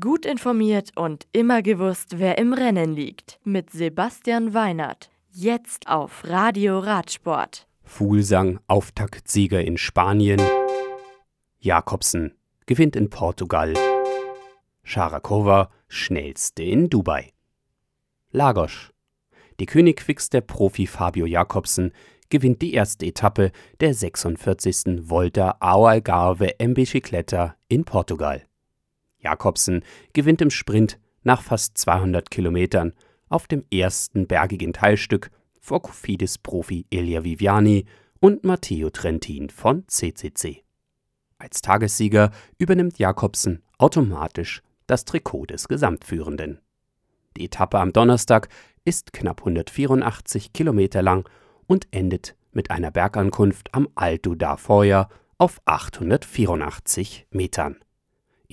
Gut informiert und immer gewusst, wer im Rennen liegt. Mit Sebastian Weinert. Jetzt auf Radio Radsport. Fuglsang, Auftaktsieger in Spanien. Jakobsen gewinnt in Portugal. Scharakova, schnellste in Dubai. Lagos. Die Königfix der Profi Fabio Jakobsen gewinnt die erste Etappe der 46. Volta ao Algarve em in Portugal. Jakobsen gewinnt im Sprint nach fast 200 Kilometern auf dem ersten bergigen Teilstück vor Cofidis-Profi Elia Viviani und Matteo Trentin von CCC. Als Tagessieger übernimmt Jakobsen automatisch das Trikot des Gesamtführenden. Die Etappe am Donnerstag ist knapp 184 Kilometer lang und endet mit einer Bergankunft am Alto da Foia auf 884 Metern.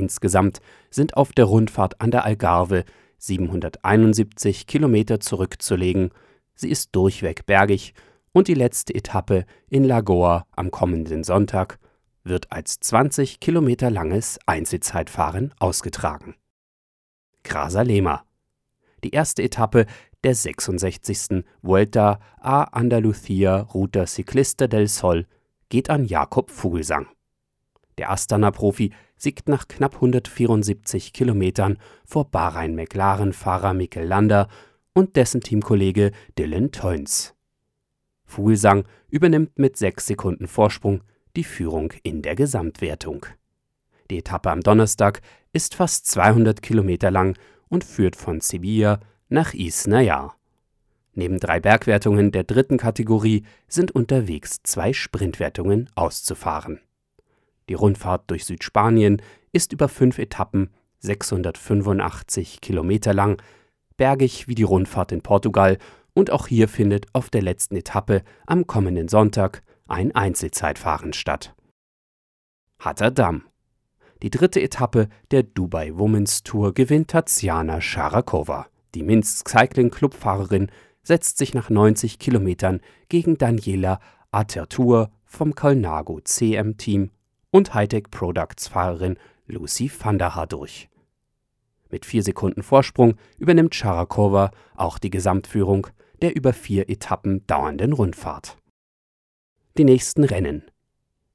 Insgesamt sind auf der Rundfahrt an der Algarve 771 Kilometer zurückzulegen. Sie ist durchweg bergig und die letzte Etappe in Lagoa am kommenden Sonntag wird als 20 Kilometer langes Einzelzeitfahren ausgetragen. Grasa Lema. Die erste Etappe der 66. Vuelta a Andalucía Ruta Ciclista del Sol geht an Jakob Vogelsang. Der Astana-Profi siegt nach knapp 174 Kilometern vor Bahrain-McLaren-Fahrer Mikel Landa und dessen Teamkollege Dylan Teuns. Fuglsang übernimmt mit sechs Sekunden Vorsprung die Führung in der Gesamtwertung. Die Etappe am Donnerstag ist fast 200 Kilometer lang und führt von Sevilla nach Isnayar. Neben drei Bergwertungen der dritten Kategorie sind unterwegs zwei Sprintwertungen auszufahren. Die Rundfahrt durch Südspanien ist über fünf Etappen 685 Kilometer lang, bergig wie die Rundfahrt in Portugal und auch hier findet auf der letzten Etappe am kommenden Sonntag ein Einzelzeitfahren statt. Hatterdam. Die dritte Etappe der Dubai Women's Tour gewinnt Tatjana Scharakova. Die Minsk Cycling Club Fahrerin setzt sich nach 90 Kilometern gegen Daniela Atertour vom Colnago CM Team und Hightech Products Fahrerin Lucy van durch. Mit vier Sekunden Vorsprung übernimmt Scharakova auch die Gesamtführung der über vier Etappen dauernden Rundfahrt. Die nächsten Rennen.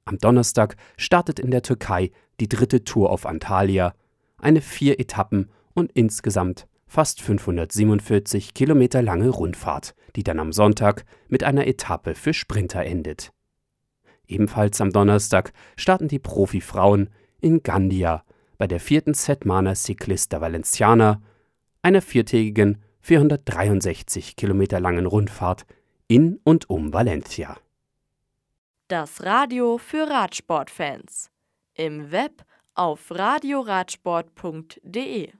Am Donnerstag startet in der Türkei die dritte Tour auf Antalya, eine vier Etappen und insgesamt fast 547 Kilometer lange Rundfahrt, die dann am Sonntag mit einer Etappe für Sprinter endet. Ebenfalls am Donnerstag starten die Profifrauen in Gandia bei der vierten Setmana Ciclista Valenciana, einer viertägigen, 463 Kilometer langen Rundfahrt in und um Valencia. Das Radio für Radsportfans. Im Web auf radioradsport.de